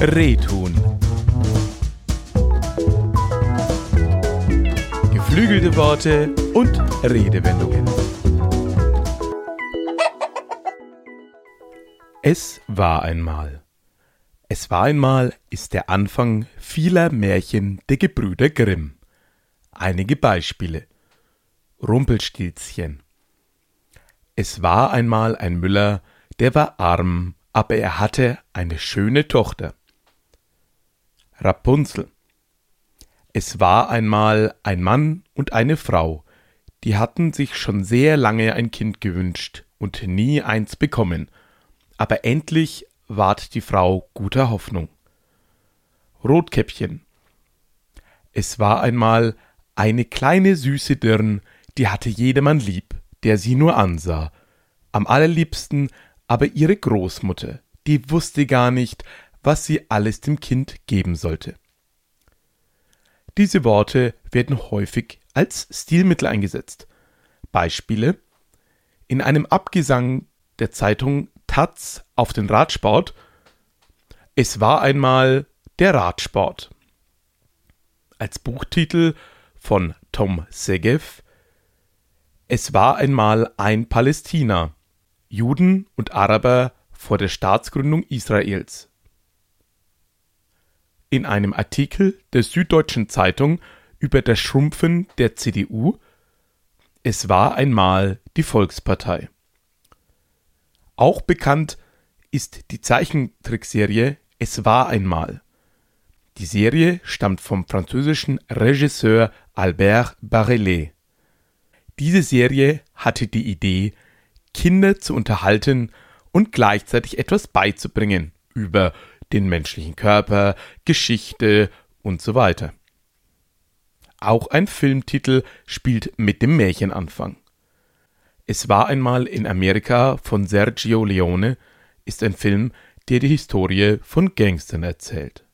Rehtun. Geflügelte Worte und Redewendungen. Es war einmal. Es war einmal ist der Anfang vieler Märchen der Gebrüder Grimm. Einige Beispiele. Rumpelstilzchen. Es war einmal ein Müller, der war arm, aber er hatte eine schöne Tochter. Rapunzel. Es war einmal ein Mann und eine Frau, die hatten sich schon sehr lange ein Kind gewünscht und nie eins bekommen, aber endlich ward die Frau guter Hoffnung. Rotkäppchen. Es war einmal eine kleine süße Dirn, die hatte jedermann lieb, der sie nur ansah. Am allerliebsten aber ihre Großmutter, die wusste gar nicht, was sie alles dem Kind geben sollte. Diese Worte werden häufig als Stilmittel eingesetzt. Beispiele in einem Abgesang der Zeitung Taz auf den Radsport Es war einmal der Radsport. Als Buchtitel von Tom Segev Es war einmal ein Palästina. Juden und Araber vor der Staatsgründung Israels. In einem Artikel der Süddeutschen Zeitung über das Schrumpfen der CDU Es war einmal die Volkspartei. Auch bekannt ist die Zeichentrickserie Es war einmal. Die Serie stammt vom französischen Regisseur Albert Bareillet. Diese Serie hatte die Idee, Kinder zu unterhalten und gleichzeitig etwas beizubringen über den menschlichen Körper, Geschichte und so weiter. Auch ein Filmtitel spielt mit dem Märchenanfang. Es war einmal in Amerika von Sergio Leone ist ein Film, der die Historie von Gangstern erzählt.